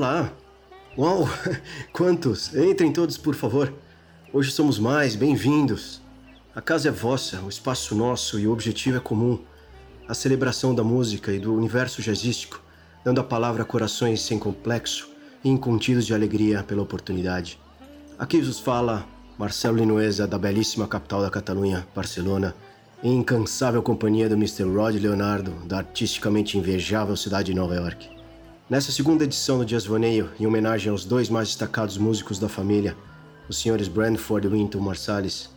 Olá! Uau! Quantos! Entrem todos, por favor. Hoje somos mais, bem-vindos. A casa é vossa, o espaço nosso e o objetivo é comum. A celebração da música e do universo jazzístico, dando a palavra a corações sem complexo e incontidos de alegria pela oportunidade. Aqui vos fala Marcelo Linoesa, da belíssima capital da Catalunha, Barcelona, em incansável companhia do Mr. Rod Leonardo, da artisticamente invejável cidade de Nova York. Nessa segunda edição do Jazz Vaneio, em homenagem aos dois mais destacados músicos da família, os senhores Brandford e Winton Marsalis,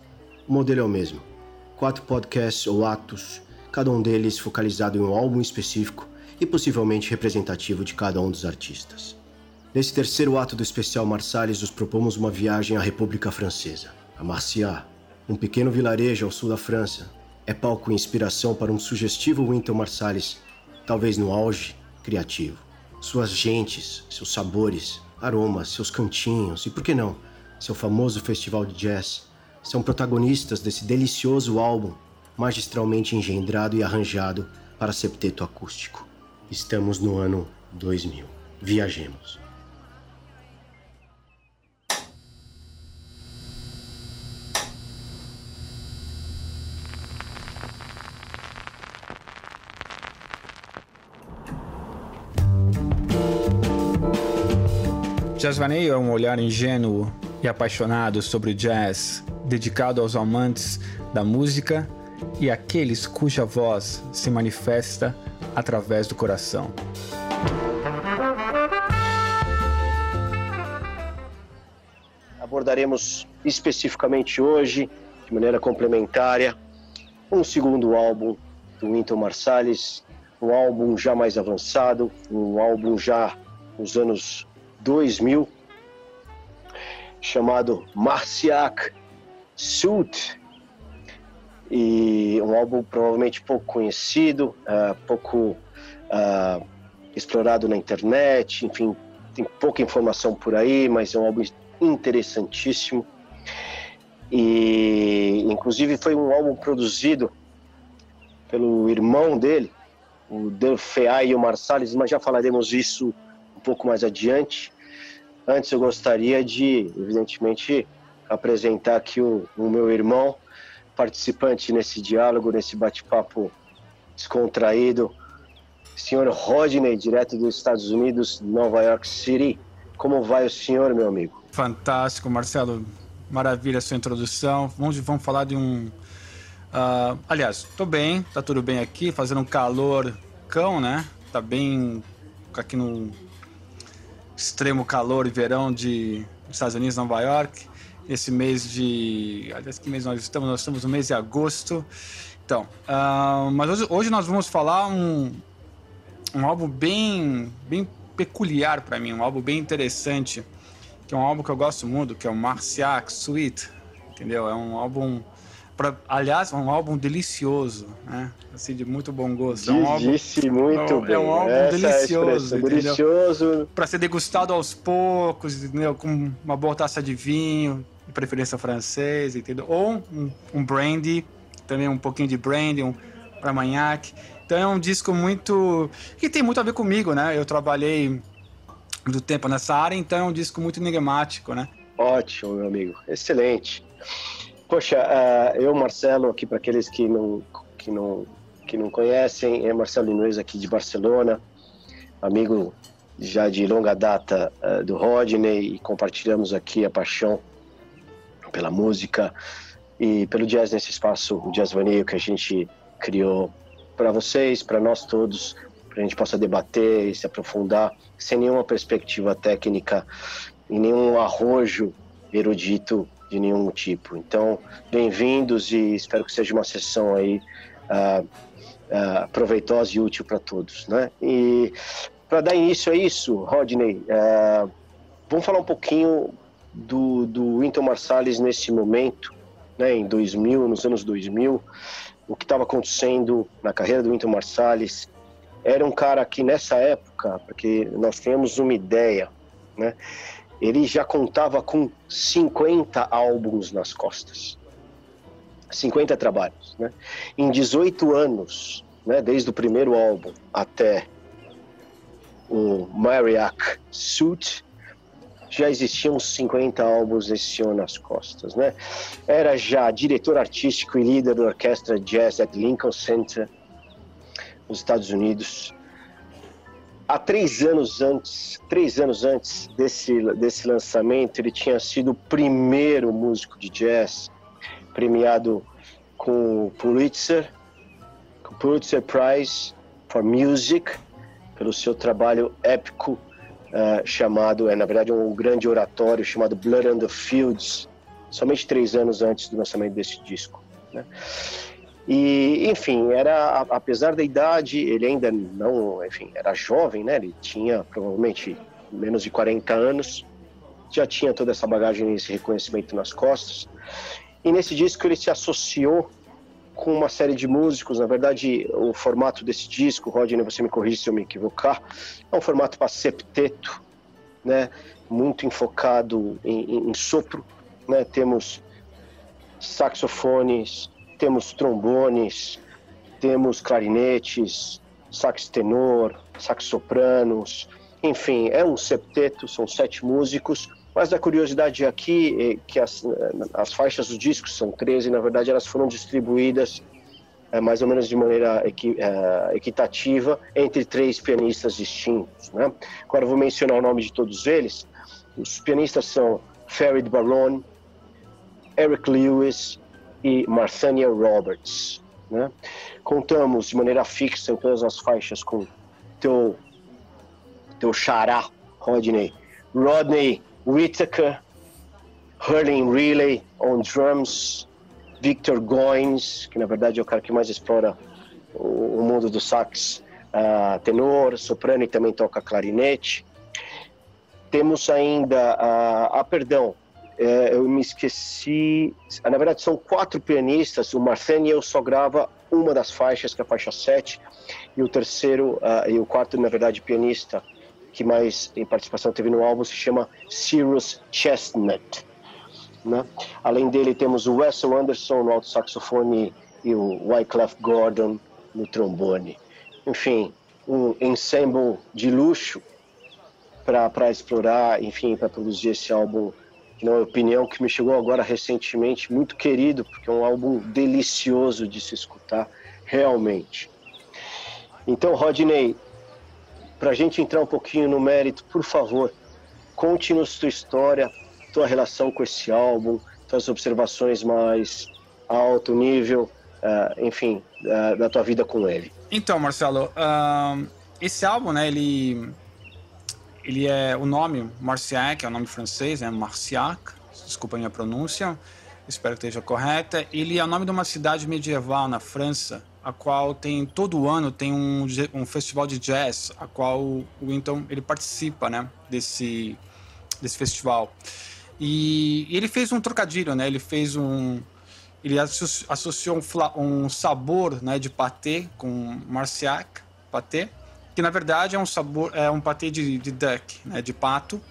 o modelo é o mesmo. Quatro podcasts ou atos, cada um deles focalizado em um álbum específico e possivelmente representativo de cada um dos artistas. Nesse terceiro ato do especial Marsalis, nos propomos uma viagem à República Francesa, a Marciá, um pequeno vilarejo ao sul da França, é palco e inspiração para um sugestivo Winton Marsalis, talvez no auge criativo. Suas gentes, seus sabores, aromas, seus cantinhos e, por que não, seu famoso festival de jazz são protagonistas desse delicioso álbum magistralmente engendrado e arranjado para septeto acústico. Estamos no ano 2000. Viajemos. Jazz Vaneio é um olhar ingênuo e apaixonado sobre o jazz, dedicado aos amantes da música e aqueles cuja voz se manifesta através do coração. Abordaremos especificamente hoje, de maneira complementária, um segundo álbum do Winton Marsalis, um álbum já mais avançado, um álbum já nos anos 2000, chamado Marciac Suit, e um álbum provavelmente pouco conhecido, uh, pouco uh, explorado na internet, enfim, tem pouca informação por aí, mas é um álbum interessantíssimo. E inclusive foi um álbum produzido pelo irmão dele, o Delfeai e o Marsalis, mas já falaremos isso um pouco mais adiante. Antes eu gostaria de, evidentemente, apresentar aqui o, o meu irmão, participante nesse diálogo, nesse bate-papo descontraído, senhor Rodney, direto dos Estados Unidos, Nova York City. Como vai o senhor, meu amigo? Fantástico, Marcelo. Maravilha a sua introdução. Vamos, vamos falar de um. Uh, aliás, tô bem, tá tudo bem aqui, fazendo um calor cão, né? Tá bem aqui no extremo calor e verão de Estados Unidos, Nova York. Esse mês de. Aliás, que mês nós estamos? Nós estamos no mês de agosto. Então, uh, mas hoje, hoje, nós vamos falar um, um álbum bem, bem peculiar para mim, um álbum bem interessante, que é um álbum que eu gosto muito, que é o Marciac Suite, entendeu? É um álbum Pra, aliás, é um álbum delicioso, né? Assim, de muito bom gosto. É um álbum, Disse muito é, bem. É um álbum Essa delicioso, é delicioso. Para ser degustado aos poucos, entendeu? Com uma boa taça de vinho, de preferência francês, entendeu? Ou um, um brandy, também um pouquinho de brandy, um para manhac. Então é um disco muito que tem muito a ver comigo, né? Eu trabalhei muito tempo nessa área, então é um disco muito enigmático, né? Ótimo, meu amigo. Excelente. Poxa, uh, eu, Marcelo, aqui para aqueles que não, que, não, que não conhecem, é Marcelo Linoes aqui de Barcelona, amigo já de longa data uh, do Rodney e compartilhamos aqui a paixão pela música e pelo jazz nesse espaço, o Jazz Vaneio que a gente criou para vocês, para nós todos, para a gente possa debater e se aprofundar sem nenhuma perspectiva técnica e nenhum arrojo erudito de nenhum tipo. Então, bem-vindos e espero que seja uma sessão aí uh, uh, proveitosa e útil para todos, né? E para dar início a isso, Rodney, uh, vamos falar um pouquinho do, do Winton Marsalis nesse momento, né, em 2000, nos anos 2000, o que estava acontecendo na carreira do Winton Marsalis. Era um cara que nessa época, porque nós temos uma ideia, né, ele já contava com 50 álbuns nas costas. 50 trabalhos. Né? Em 18 anos, né, desde o primeiro álbum até o Mariac Suit, já existiam uns 50 álbuns desse senhor nas costas, né? Era já diretor artístico e líder da orquestra jazz at Lincoln Center, nos Estados Unidos. Há três anos antes, três anos antes desse, desse lançamento, ele tinha sido o primeiro músico de jazz premiado com o Pulitzer, com o Pulitzer Prize for Music, pelo seu trabalho épico uh, chamado, é na verdade um grande oratório chamado Blood on the Fields, somente três anos antes do lançamento desse disco. Né? E, enfim, era apesar da idade, ele ainda não, enfim, era jovem, né? Ele tinha provavelmente menos de 40 anos, já tinha toda essa bagagem, esse reconhecimento nas costas. E nesse disco ele se associou com uma série de músicos. Na verdade, o formato desse disco, Rodney, você me corrige se eu me equivocar, é um formato para septeto, né? Muito enfocado em, em, em sopro, né? Temos saxofones, temos trombones, temos clarinetes, sax tenor, sax sopranos, enfim, é um septeto, são sete músicos. Mas a curiosidade aqui é que as, as faixas dos discos são 13, na verdade elas foram distribuídas é, mais ou menos de maneira equi, é, equitativa entre três pianistas distintos. Né? Agora vou mencionar o nome de todos eles. Os pianistas são Farid Baron, Eric Lewis, e Marthania Roberts. Né? Contamos de maneira fixa em todas as faixas com teu, teu xará, Rodney, Rodney Whittaker, Hurling Relay on drums, Victor Goins, que na verdade é o cara que mais explora o, o mundo do sax uh, tenor, soprano e também toca clarinete. Temos ainda, uh, ah, perdão, é, eu me esqueci. Na verdade, são quatro pianistas. O Marceniel só grava uma das faixas, que é a faixa 7, e o terceiro uh, e o quarto, na verdade, pianista que mais em participação teve no álbum se chama Cyrus Chestnut. Né? Além dele, temos o Wessel Anderson no alto saxofone e o Wyclef Gordon no trombone. Enfim, um ensemble de luxo para explorar, enfim, para produzir esse álbum na opinião que me chegou agora recentemente, muito querido, porque é um álbum delicioso de se escutar, realmente. Então, Rodney, para a gente entrar um pouquinho no mérito, por favor, conte-nos tua história, tua relação com esse álbum, tuas observações mais alto nível, uh, enfim, uh, da tua vida com ele. Então, Marcelo, uh, esse álbum, né, ele ele é o nome Marciac, é o nome francês, é Marciac, desculpa a minha pronúncia, espero que esteja correta. Ele é o nome de uma cidade medieval na França, a qual tem todo ano tem um, um festival de jazz, a qual o Winton ele participa, né, desse desse festival. E, e ele fez um trocadilho, né? Ele fez um ele associou um, um sabor, né, de patê com Marciac, patê que na verdade é um sabor, é um patê de, de duck, né, de pato.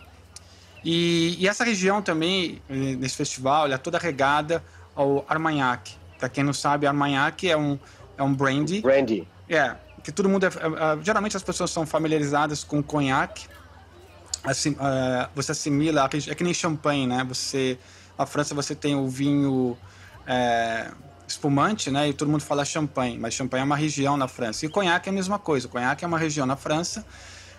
E, e, essa região também, eh, nesse festival, é toda regada ao Armagnac. Para quem não sabe, Armagnac é um, é um brandy. Brandy. É, que todo mundo é, é, é geralmente as pessoas são familiarizadas com conhaque. Assim, é, você assimila, é que nem champanhe, né? Você, na França você tem o vinho é, espumante, né? E todo mundo fala champanhe, mas champanhe é uma região na França. E conhaque é a mesma coisa. Conhaque é uma região na França,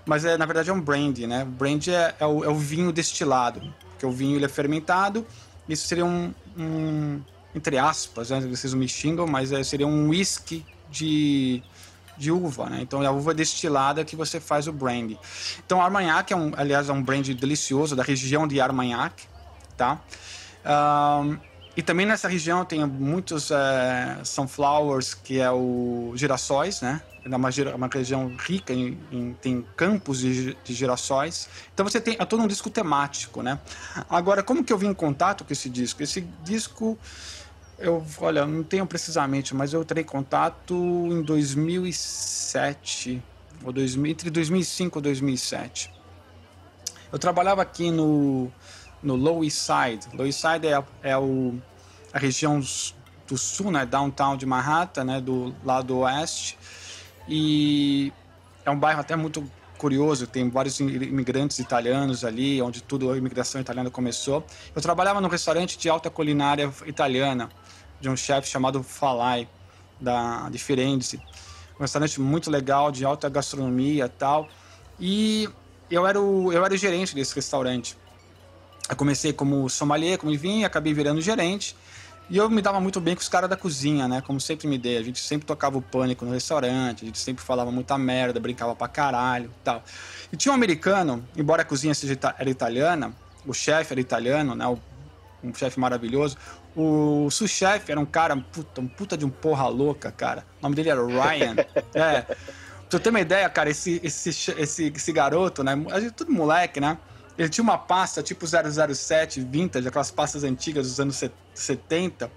mas é, na verdade é um brandy, né? Brandy é, é, o, é o vinho destilado, porque o vinho ele é fermentado. Isso seria um, um entre aspas, né? vocês me xingam, mas é, seria um whisky de, de uva, né? Então é a uva destilada que você faz o brandy. Então Armagnac é um, aliás, é um brandy delicioso da região de Armagnac, tá? Um, e também nessa região tem muitos é, sunflowers, que é o girassóis, né? É uma, uma região rica em, em tem campos de, de, girassóis. Então você tem é todo um disco temático, né? Agora, como que eu vim em contato com esse disco? Esse disco, eu, olha, não tenho precisamente, mas eu entrei em contato em 2007, ou 2000, entre 2005 e 2007. Eu trabalhava aqui no no Low East Side. Low East Side é, é o, a região do sul, né, downtown de Manhattan, né, do lado oeste. E é um bairro até muito curioso, tem vários imigrantes italianos ali, onde tudo a imigração italiana começou. Eu trabalhava num restaurante de alta culinária italiana, de um chefe chamado Falai, da, de Firenze. Um restaurante muito legal, de alta gastronomia e tal. E eu era, o, eu era o gerente desse restaurante. Eu comecei como sommelier, como vinha, acabei virando gerente. E eu me dava muito bem com os caras da cozinha, né? Como sempre me dei. A gente sempre tocava o pânico no restaurante, a gente sempre falava muita merda, brincava pra caralho e tal. E tinha um americano, embora a cozinha seja era italiana, o chefe era italiano, né? Um chefe maravilhoso. O sous-chefe era um cara, puta, um puta de um porra louca, cara. O nome dele era Ryan. é. Pra você ter uma ideia, cara, esse, esse, esse, esse garoto, né? A gente tudo moleque, né? Ele tinha uma pasta tipo 007 vintage, aquelas pastas antigas dos anos 70.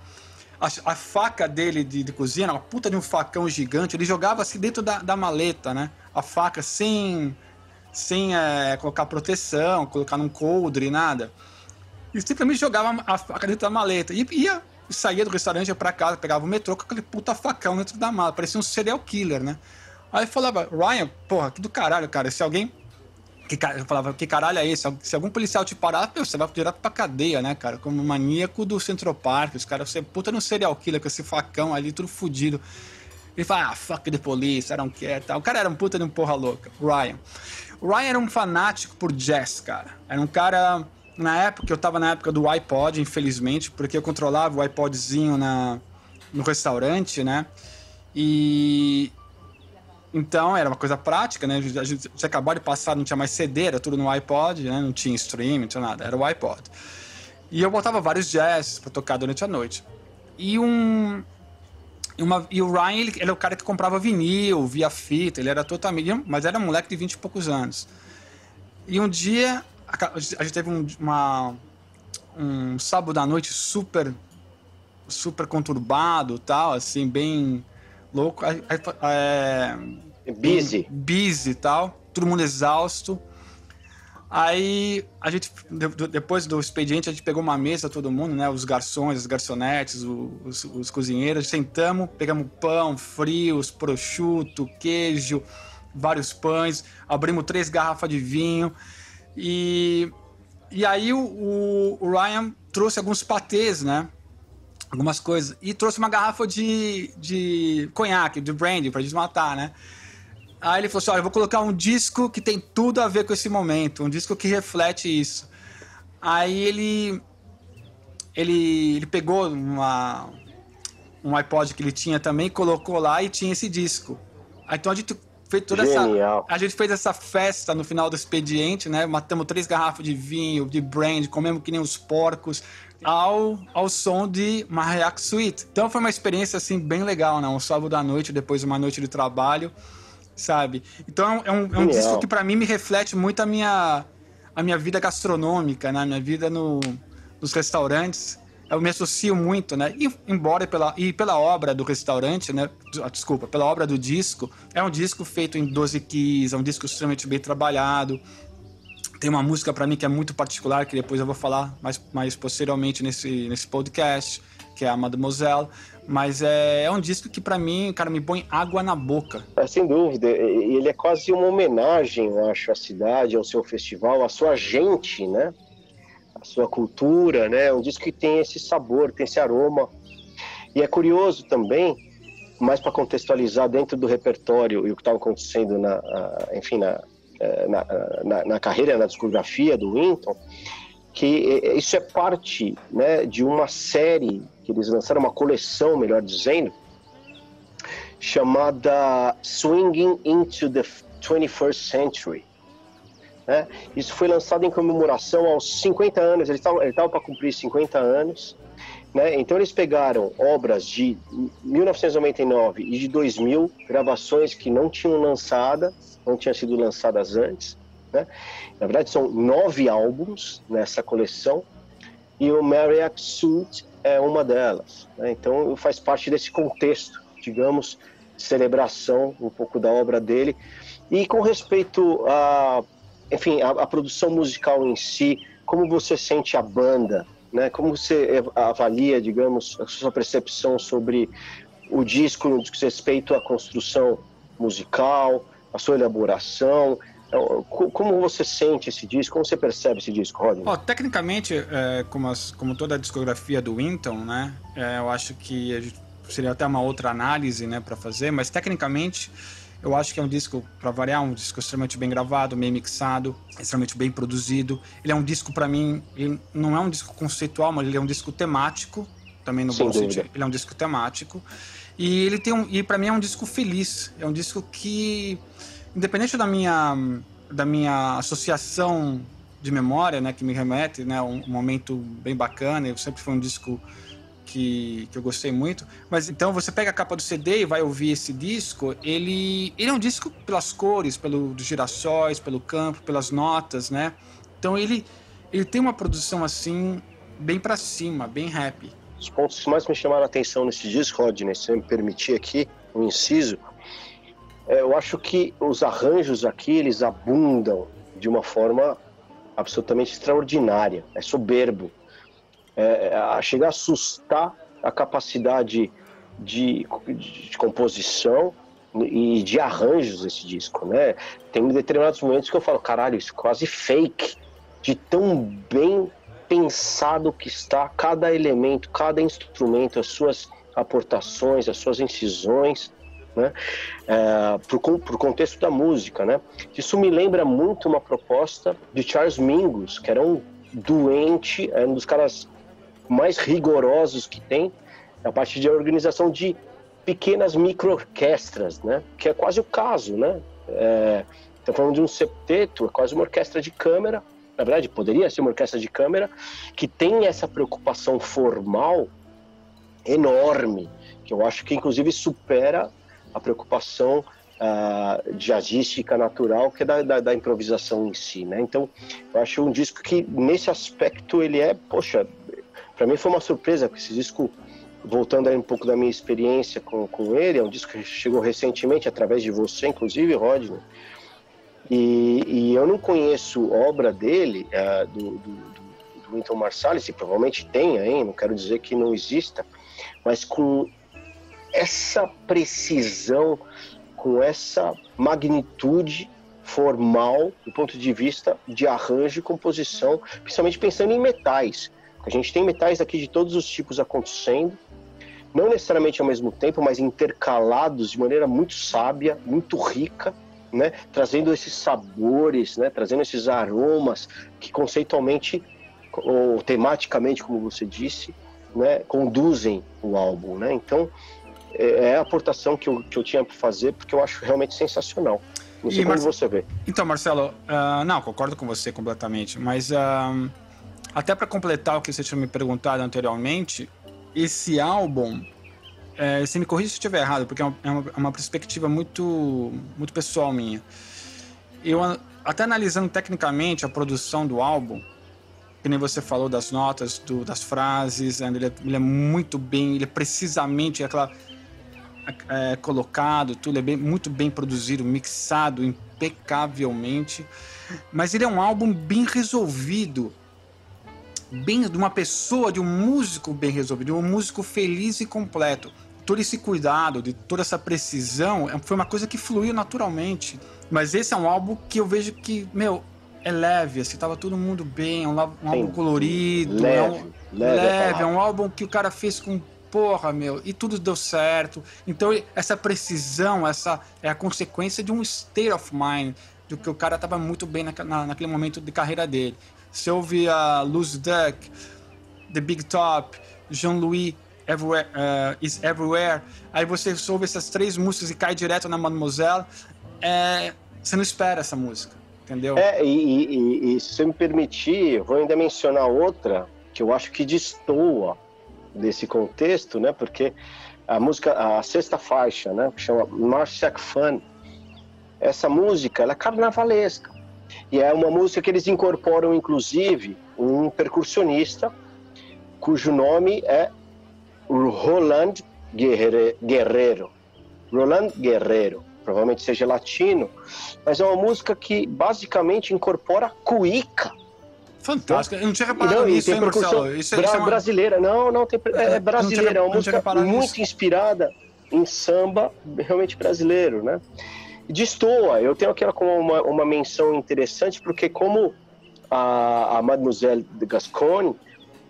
A, a faca dele de, de, cozinha, uma puta de um facão gigante, ele jogava assim dentro da, da maleta, né? A faca sem, sem é, colocar proteção, colocar num coldre, nada. E simplesmente jogava a faca dentro da maleta. E ia, saía do restaurante, ia pra casa, pegava o metrô com aquele puta facão dentro da mala. Parecia um serial killer, né? Aí falava, Ryan, porra, que do caralho, cara. Se alguém que, eu falava, que caralho é esse? Se algum policial te parar, você vai direto pra cadeia, né, cara? Como maníaco do Central Park. Os caras, você puta no serial killer com esse facão ali, tudo fudido. Ele fala, ah, fuck the police, I don't care, tal. O cara era um puta de um porra louca, Ryan. O Ryan era um fanático por jazz, cara. Era um cara... Na época, eu tava na época do iPod, infelizmente, porque eu controlava o iPodzinho na, no restaurante, né? E, então era uma coisa prática, né? A gente tinha acabado de passar, não tinha mais CD, era tudo no iPod, né? Não tinha stream, não tinha nada, era o iPod. E eu botava vários jazz para tocar durante a noite. E um. Uma, e o Ryan, ele, ele é o cara que comprava vinil, via fita, ele era totalmente. Mas era um moleque de 20 e poucos anos. E um dia, a, a gente teve um, uma, um sábado à noite super super conturbado tal, assim, bem louco. É, busy. Busy e tal. Todo mundo exausto. Aí a gente, depois do expediente, a gente pegou uma mesa, todo mundo, né? Os garçons, as garçonetes, os, os cozinheiros, sentamos, pegamos pão, frios, prosciutto, queijo, vários pães, abrimos três garrafas de vinho. E, e aí o, o Ryan trouxe alguns patês, né? Algumas coisas. E trouxe uma garrafa de, de conhaque, de brandy, pra gente matar, né? Aí ele falou assim: olha, eu vou colocar um disco que tem tudo a ver com esse momento, um disco que reflete isso. Aí ele. Ele, ele pegou uma, um iPod que ele tinha também, colocou lá e tinha esse disco. Então a gente fez toda Genial. essa. A gente fez essa festa no final do expediente, né? Matamos três garrafas de vinho, de brandy, comemos que nem os porcos ao, ao som de Mariachi Suite. Então foi uma experiência assim bem legal, né? Um sábado à noite, depois de uma noite de trabalho, sabe? Então é um, é um disco que para mim me reflete muito a minha, a minha vida gastronômica, né? A minha vida no, nos restaurantes. Eu me associo muito, né? E, embora pela, e pela obra do restaurante, né? Desculpa, pela obra do disco, é um disco feito em 12 keys, é um disco extremamente bem trabalhado, tem uma música para mim que é muito particular, que depois eu vou falar mais, mais posteriormente nesse, nesse podcast, que é a Mademoiselle. Mas é, é um disco que para mim, cara, me põe água na boca. É, sem dúvida. Ele é quase uma homenagem, eu acho, à cidade, ao seu festival, à sua gente, né? A sua cultura, né? Um disco que tem esse sabor, tem esse aroma. E é curioso também, mais para contextualizar dentro do repertório e o que estava acontecendo na, enfim, na, na, na, na, carreira, na discografia do Winton, que eh, isso é parte né, de uma série que eles lançaram, uma coleção, melhor dizendo, chamada Swinging into the 21st Century. Né? Isso foi lançado em comemoração aos 50 anos, ele estava para cumprir 50 anos. Né? Então eles pegaram obras de 1999 e de 2000, gravações que não tinham lançada, não tinham sido lançadas antes. Né? Na verdade são nove álbuns nessa coleção e o Mariachi Suite é uma delas. Né? Então faz parte desse contexto, digamos, de celebração um pouco da obra dele. E com respeito a, enfim, a, a produção musical em si, como você sente a banda né? Como você avalia, digamos, a sua percepção sobre o disco no que diz respeito à construção musical, a sua elaboração, Como você sente esse disco? Como você percebe esse disco, Rodney? Oh, tecnicamente, é, como, as, como, toda a discografia do Winton, né? É, eu acho que seria até uma outra análise, né, para fazer. Mas tecnicamente, eu acho que é um disco, para variar, um disco extremamente bem gravado, bem mixado, extremamente bem produzido. Ele é um disco, para mim, ele não é um disco conceitual, mas ele é um disco temático, também no Sem bom dúvida. sentido. Ele é um disco temático. E ele tem um, e para mim é um disco feliz. É um disco que, independente da minha, da minha associação de memória, né, que me remete, né, um, um momento bem bacana. Eu sempre foi um disco que, que eu gostei muito. Mas então você pega a capa do CD e vai ouvir esse disco. Ele, ele é um disco pelas cores, pelo dos girassóis, pelo campo, pelas notas, né? Então ele, ele tem uma produção assim bem para cima, bem happy. Os pontos que mais me chamaram a atenção nesse disco, Rodney, se você me permitir aqui um inciso, é, eu acho que os arranjos aqui eles abundam de uma forma absolutamente extraordinária, é soberbo é, é chega a assustar a capacidade de, de, composição e de arranjos desse disco, né? Tem determinados momentos que eu falo, caralho, isso é quase fake, de tão bem pensado que está cada elemento, cada instrumento, as suas aportações, as suas incisões, né? É, pro contexto da música, né? Isso me lembra muito uma proposta de Charles Mingus, que era um doente, é um dos caras mais rigorosos que tem é a partir de organização de pequenas micro-orquestras, né? Que é quase o caso, né? É, falando de um septeto, é quase uma orquestra de câmara. Na verdade, poderia ser uma orquestra de câmara que tem essa preocupação formal enorme, que eu acho que inclusive supera a preocupação uh, jazzística natural, que é da, da, da, improvisação em si, né? Então, eu acho um disco que, nesse aspecto, ele é, poxa, para mim foi uma surpresa, porque esse disco, voltando aí um pouco da minha experiência com, com ele, é um disco que chegou recentemente, através de você, inclusive, Rodney, e, e eu não conheço obra dele, uh, do, do, do Winton Marsalis, e provavelmente tenha, hein? não quero dizer que não exista, mas com essa precisão, com essa magnitude formal do ponto de vista de arranjo e composição, principalmente pensando em metais. A gente tem metais aqui de todos os tipos acontecendo, não necessariamente ao mesmo tempo, mas intercalados de maneira muito sábia, muito rica, né? trazendo esses sabores, né? trazendo esses aromas que conceitualmente ou tematicamente, como você disse, né? conduzem o álbum. Né? Então, é, é a aportação que eu, que eu tinha para fazer, porque eu acho realmente sensacional. Não sei e, como você vê. Então, Marcelo, uh, não, concordo com você completamente, mas uh, até para completar o que você tinha me perguntado anteriormente, esse álbum, é, se me corrija se eu estiver errado, porque é uma, é uma, perspectiva muito, muito pessoal minha. Eu, até analisando tecnicamente a produção do álbum, que nem você falou das notas, do, das frases, né, ele é, ele é, muito bem, ele é precisamente aquela, é, colocado, tudo é bem, muito bem produzido, mixado impecavelmente. Mas ele é um álbum bem resolvido bem de uma pessoa, de um músico bem resolvido, de um músico feliz e completo. Todo esse cuidado, de toda essa precisão, é, foi uma coisa que fluiu naturalmente. Mas esse é um álbum que eu vejo que, meu, é leve, assim, tava todo mundo bem, é um, um álbum colorido, leve, é um, leve, leve é um álbum que o cara fez com porra, meu, e tudo deu certo. Então, essa precisão, essa é a consequência de um state of mind, do que o cara tava muito bem na, na, naquele momento de carreira dele. Você ouve a Lose Duck, The Big Top, Jean-Louis Everywhere, uh, Is Everywhere, aí você ouve essas três músicas e cai direto na Mademoiselle, é, você não espera essa música, entendeu? É, e, e, e se você me permitir, vou ainda mencionar outra que eu acho que destoa desse contexto, né? Porque a música, a sexta faixa, né? Que chama Marciac Fun, essa música, ela é carnavalesca. E é uma música que eles incorporam, inclusive, um percussionista cujo nome é Roland Guerreiro. Roland Guerreiro, provavelmente seja latino, mas é uma música que basicamente incorpora cuíca. Fantástico, eu não tinha reparado não, nisso, hein, Marcelo? Isso, é, bra isso é uma... brasileira, não, não, tem, é, é brasileira, é uma música muito nisso. inspirada em samba realmente brasileiro, né? Destoa. Eu tenho aquela como uma, uma menção interessante, porque como a, a Mademoiselle de Gascogne,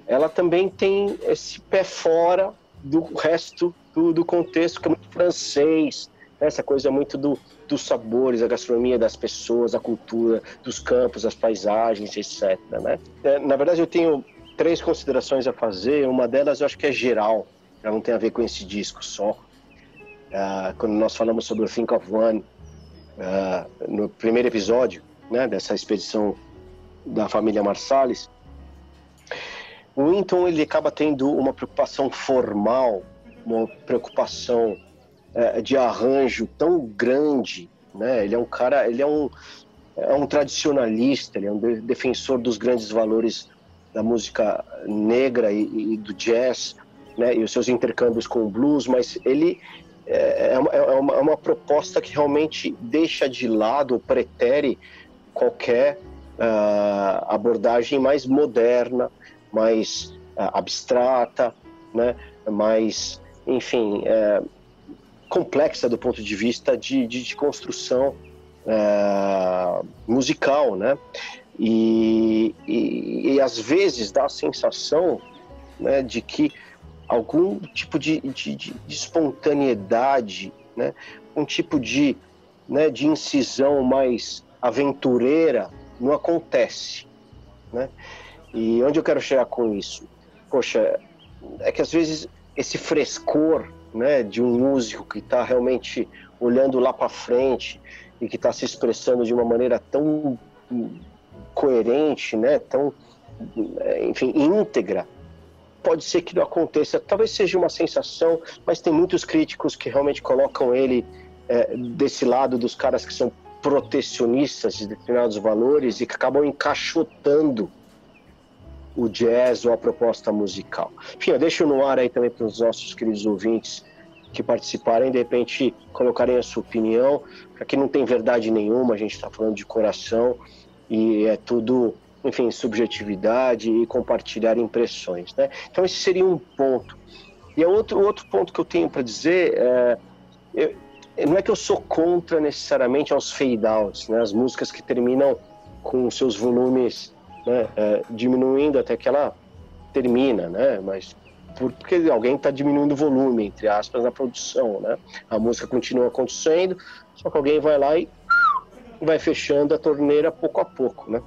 ela também tem esse pé fora do resto do, do contexto, que é muito francês, né? essa coisa muito do, dos sabores, a gastronomia das pessoas, a cultura, dos campos, as paisagens, etc. Né? É, na verdade, eu tenho três considerações a fazer. Uma delas eu acho que é geral, ela não tem a ver com esse disco só. Uh, quando nós falamos sobre o Think of One, uh, no primeiro episódio né, dessa expedição da família Marsalis, o Winton ele acaba tendo uma preocupação formal, uma preocupação uh, de arranjo tão grande, né? Ele é um cara, ele é um é um tradicionalista, ele é um defensor dos grandes valores da música negra e, e do jazz, né? E os seus intercâmbios com o blues, mas ele é, é, uma, é, uma, é uma proposta que realmente deixa de lado, pretere qualquer uh, abordagem mais moderna, mais uh, abstrata, né? mais, enfim, uh, complexa do ponto de vista de, de, de construção musical, né? E, e, e, às vezes dá a sensação né, de que algum tipo de, de, de, de espontaneidade, né? um tipo de, né, de incisão mais aventureira não acontece. Né? E onde eu quero chegar com isso? Poxa, é que às vezes esse frescor né, de um músico que está realmente olhando lá para frente e que está se expressando de uma maneira tão coerente, né, tão, enfim, íntegra, pode ser que não aconteça. Talvez seja uma sensação, mas tem muitos críticos que realmente colocam ele é, desse lado dos caras que são protecionistas de determinados valores e que acabam encaixotando o jazz ou a proposta musical. Enfim, eu deixo no ar aí também para os nossos queridos ouvintes que participarem, de repente colocarem a sua opinião, que não tem verdade nenhuma, a gente está falando de coração e é tudo enfim, subjetividade e compartilhar impressões. Né? Então, esse seria um ponto. E é outro, outro ponto que eu tenho para dizer é, eu, não é que eu sou contra necessariamente aos fade-outs, né? as músicas que terminam com seus volumes né, é, diminuindo até que ela termina, né? mas porque alguém está diminuindo o volume, entre aspas, na produção. Né? A música continua acontecendo, só que alguém vai lá e vai fechando a torneira pouco a pouco. Né?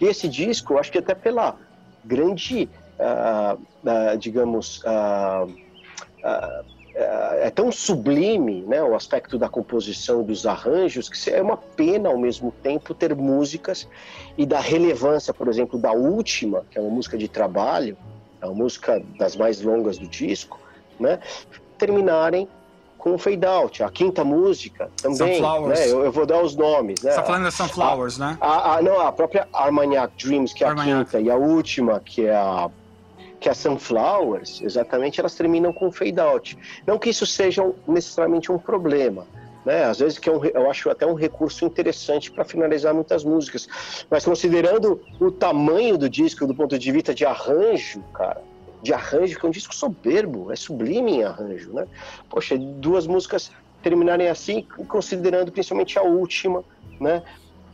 E esse disco, acho que até pela grande, uh, uh, digamos, uh, é tão sublime né, o aspecto da composição dos arranjos que é uma pena ao mesmo tempo ter músicas e da relevância, por exemplo, da última, que é uma música de trabalho, é uma música das mais longas do disco, né, terminarem com o fade out. A quinta música também, né? Eu, eu, vou dar os nomes, né? Você tá falando da Sunflowers, a, né? A, a, não, a própria Armagnac Dreams, que é Armagnac. a quinta, e a última, que é a que é a Sunflowers, exatamente, elas terminam com fade out. Não que isso seja necessariamente um problema, né? Às vezes que é um, eu acho até um recurso interessante para finalizar muitas músicas, mas considerando o tamanho do disco do ponto de vista de arranjo, cara, de arranjo, que é um disco soberbo, é sublime em arranjo, né? Poxa, duas músicas terminarem assim, considerando principalmente a última, né?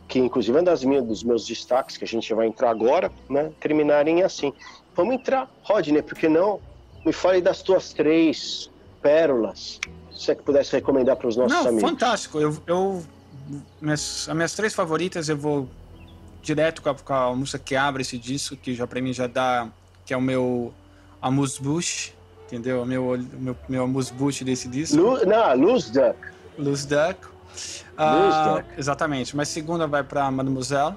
Que inclusive é das minhas, dos meus destaques, que a gente vai entrar agora, né? Terminarem assim. Vamos entrar, Rodney, porque não? Me fale das tuas três pérolas, se é que pudesse recomendar para os nossos não, amigos. Fantástico, eu, eu minhas, as minhas três favoritas eu vou direto com a, com a música que abre esse disco, que já para mim já dá, que é o meu Amuse-Bush, entendeu? O meu, meu, meu Amuse-Bush desse disco. Lu, não, Luz Duck. Luz Duck. Ah, exatamente. Mas segunda vai para Mademoiselle,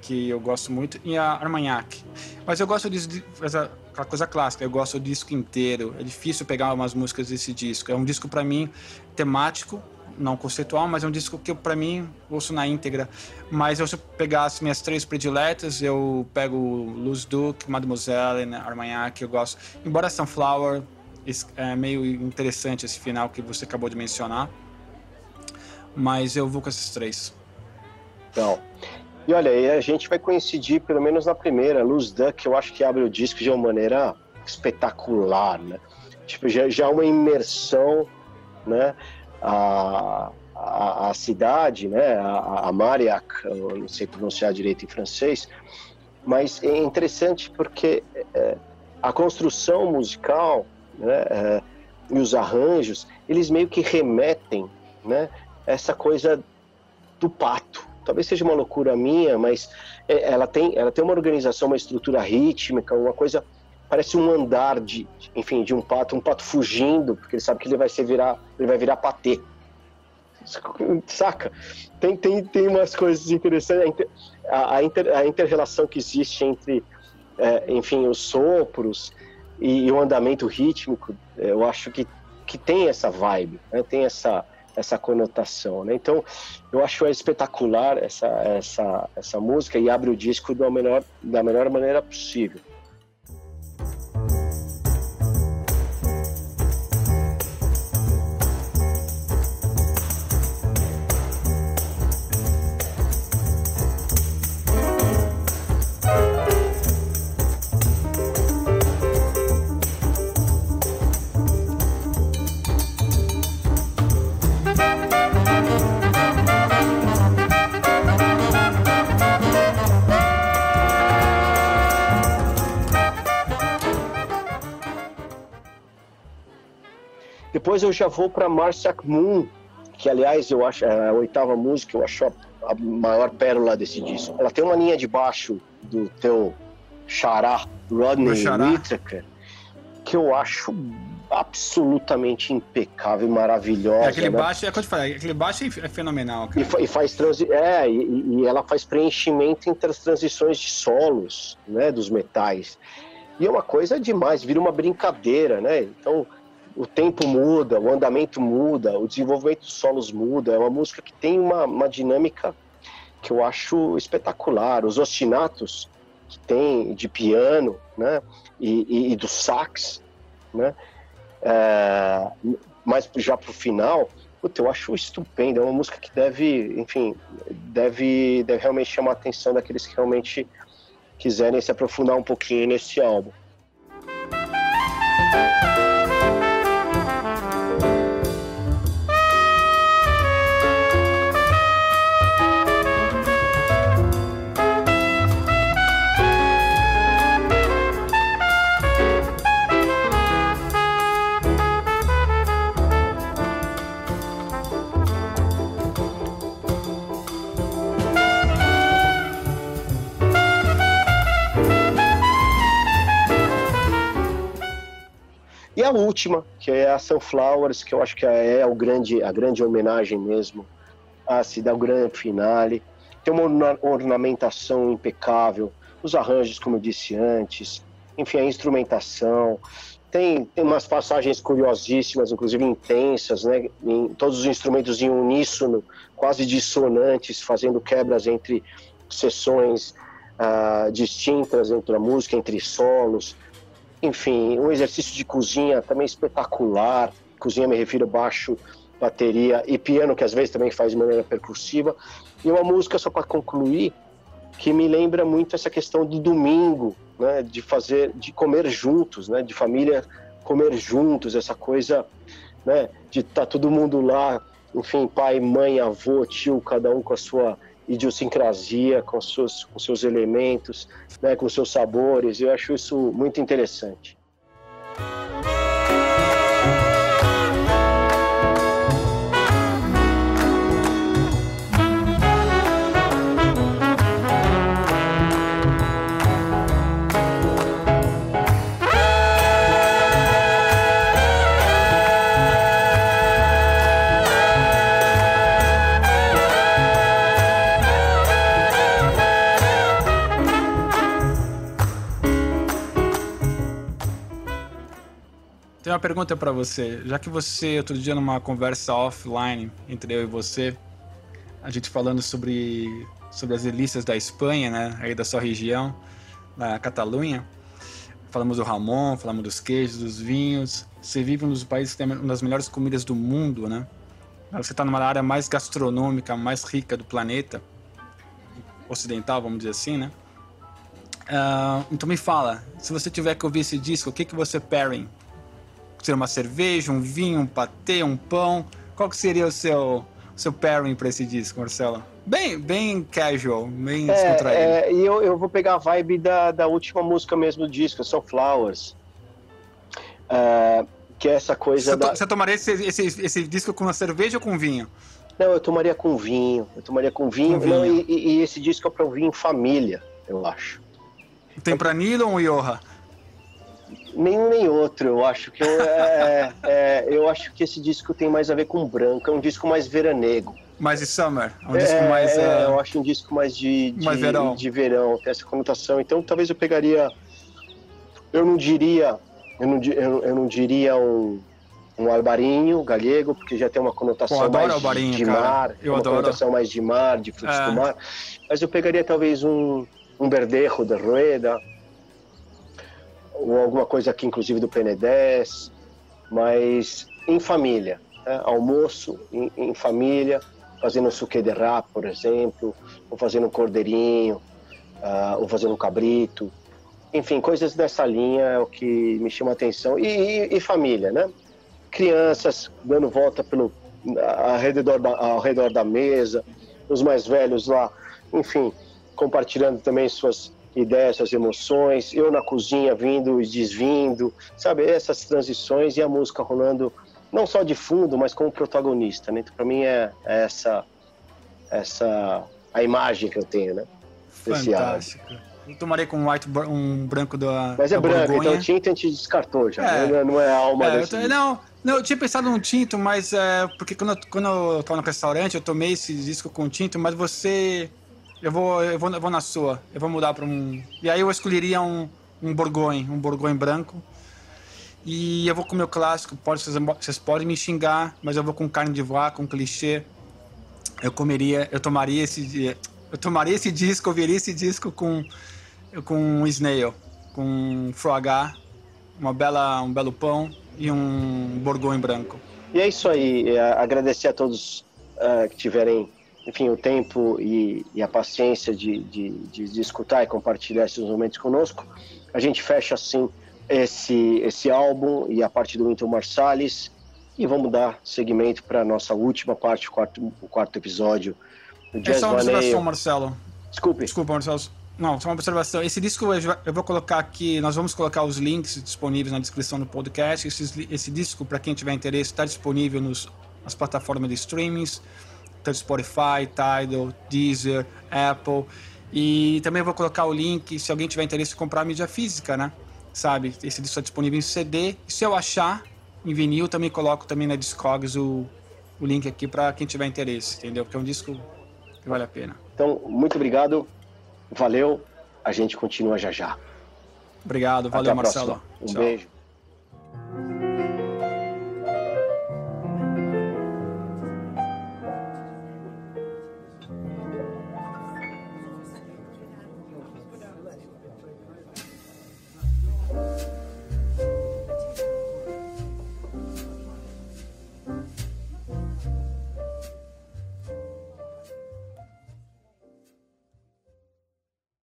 que eu gosto muito, e a Armagnac. Mas eu gosto disso, essa coisa clássica, eu gosto do disco inteiro. É difícil pegar umas músicas desse disco. É um disco para mim temático, não conceitual, mas é um disco que para mim ouço na íntegra. Mas eu, se eu pegasse minhas três prediletas, eu pego Luz Duke, Mademoiselle, né, Armagnac, eu gosto. Embora Sunflower, é meio interessante esse final que você acabou de mencionar. Mas eu vou com esses três. Então, e olha, aí a gente vai coincidir pelo menos na primeira, Luz Duck, eu acho que abre o disco de uma maneira espetacular, né? Tipo, já, já uma imersão, né? A, a, a cidade, né, a, a Mariac, não sei pronunciar direito em francês, mas é interessante porque é, a construção musical né, é, e os arranjos, eles meio que remetem né, essa coisa do pato. Talvez seja uma loucura minha, mas é, ela tem, ela tem uma organização, uma estrutura rítmica, uma coisa parece um andar de, enfim, de um pato, um pato fugindo, porque ele sabe que ele vai ser virar, ele vai virar patê. Saca? Tem, tem, tem umas coisas interessantes. A, a, inter, a inter-relação que existe entre, é, enfim, os sopros e, e, o andamento rítmico, é, eu acho que, que tem essa vibe, né? tem essa, essa conotação. Né? Então, eu acho espetacular essa, essa, essa música e abre o disco da melhor, da melhor maneira possível. Depois eu já vou para Marciac Moon, que aliás eu acho é a oitava música, eu acho a maior pérola desse disco. Ela tem uma linha de baixo do teu xará, Rodney Whittaker, que eu acho absolutamente impecável e maravilhosa. É, aquele né? baixo, é eu falei, aquele baixo é fenomenal, cara. E, e faz transi é, e, e, ela faz preenchimento entre as transições de solos, né, dos metais. E é uma coisa demais, vira uma brincadeira, né? Então, o tempo muda, o andamento muda, o desenvolvimento dos solos muda. É uma música que tem uma, uma dinâmica que eu acho espetacular. Os ostinatos que tem de piano, né, e, e, e do sax, né, é, mas já para o final, puta, eu acho estupendo. É uma música que deve, enfim, deve, deve realmente chamar a atenção daqueles que realmente quiserem se aprofundar um pouquinho nesse álbum. A última, que é a Sunflowers, que eu acho que é o grande, a grande homenagem mesmo a se dar o grande finale. Tem uma ornamentação impecável, os arranjos, como eu disse antes, enfim, a instrumentação. Tem, tem umas passagens curiosíssimas, inclusive intensas, né? Em, todos os instrumentos em uníssono, quase dissonantes, fazendo quebras entre sessões uh, distintas entre a música, entre solos. Enfim, um exercício de cozinha também espetacular. Cozinha me refiro baixo, bateria e piano, que às vezes também faz de maneira percussiva. E uma música, só para concluir, que me lembra muito essa questão do domingo, né, de fazer, de comer juntos, né, de família comer juntos, essa coisa, né, de estar tá todo mundo lá, enfim, pai, mãe, avô, tio, cada um com a sua idiosincrasia, com seus, com seus elementos, né, com seus sabores. Eu acho isso muito interessante. Uma pergunta para você. Já que você, outro dia, numa conversa offline entre eu e você, a gente falando sobre, sobre as delícias da Espanha, né? Aí da sua região, na Catalunha. Falamos do Ramon, falamos dos queijos, dos vinhos. Você vive um dos países que tem uma das melhores comidas do mundo, né? Você está numa área mais gastronômica, mais rica do planeta, ocidental, vamos dizer assim, né? Uh, então me fala, se você tiver que ouvir esse disco, o que, que você pairing ser uma cerveja, um vinho, um patê, um pão? Qual que seria o seu, seu pairing para esse disco, Marcelo? Bem, bem casual, bem é, descontraído. É, e eu, eu vou pegar a vibe da, da última música mesmo do disco, são Flowers. Uh, que é essa coisa você, da... to, você tomaria esse, esse, esse disco com uma cerveja ou com vinho? Não, eu tomaria com vinho. Eu tomaria com vinho. Com vinho. Não, e, e, esse disco é pra ouvir em família, eu acho. Tem pra Nilo ou Yoha? Nenhum nem outro, eu acho que eu, é, é, eu acho que esse disco tem mais a ver com branco, é um disco mais veranego. Mais de summer, é um disco mais. É, uh... eu acho um disco mais de, de, mais verão. de verão, tem essa conotação. Então talvez eu pegaria. Eu não diria. Eu não, eu, eu não diria um, um albarinho galego, porque já tem uma conotação Pô, mais de, de mar, eu uma adoro. conotação mais de mar, de frutos é. do mar. Mas eu pegaria talvez um, um berdejo de Rueda, ou alguma coisa aqui, inclusive do PN10, mas em família, né? almoço em, em, família, fazendo suque de rá, por exemplo, ou fazendo um cordeirinho, uh, ou fazendo um cabrito, enfim, coisas dessa linha é o que me chama a atenção. E, e, e família, né? Crianças dando volta pelo, ao, redor da, ao redor da mesa, os mais velhos lá, enfim, compartilhando também suas ideias, suas emoções, eu na cozinha vindo e desvindo, sabe? Essas transições e a música rolando não só de fundo, mas como protagonista, né? Então, para mim é, é, essa essa a imagem que eu tenho, né? Fantástico. Eu tomaria com um white um branco da Mas é da branco, Borgonha. então o tinto a gente descartou já, é. né? não é alma É, eu desse não, não, eu tinha pensado num tinto, mas é, porque quando eu, quando eu tava no restaurante, eu tomei esse disco com tinto, mas você. Eu vou, eu vou, eu vou na sua. Eu vou mudar para um. E aí eu escolheria um, um Borgonha, um Borgonha branco. E eu vou com o meu clássico. Pode, vocês, vocês podem me xingar, mas eu vou com carne de vaca, com clichê. Eu comeria, eu tomaria esse, eu tomaria esse disco, ouviria esse disco com com snail, com foie uma bela, um belo pão e um borgonha branco. E é isso aí. É, agradecer a todos ah, que tiverem, enfim, o tempo e, e a paciência de, de, de, de escutar e compartilhar esses momentos conosco. A gente fecha assim esse, esse álbum e a parte do Winton Marsalis e vamos dar seguimento para a nossa última parte, o quarto, o quarto episódio do É só uma Vaneio. observação, Marcelo. Desculpe. Desculpa, Marcelo. Não, só uma observação. Esse disco eu vou colocar aqui, nós vamos colocar os links disponíveis na descrição do podcast. Esse, esse disco, para quem tiver interesse, está disponível nos, nas plataformas de streamings, tanto Spotify, Tidal, Deezer, Apple. E também vou colocar o link, se alguém tiver interesse em comprar a mídia física, né? Sabe? Esse disco está disponível em CD. E se eu achar em vinil, também coloco também na Discogs o, o link aqui para quem tiver interesse, entendeu? Porque é um disco que vale a pena. Então, muito obrigado. Valeu. A gente continua já já. Obrigado, valeu, Marcelo. próxima. Um Tchau. beijo.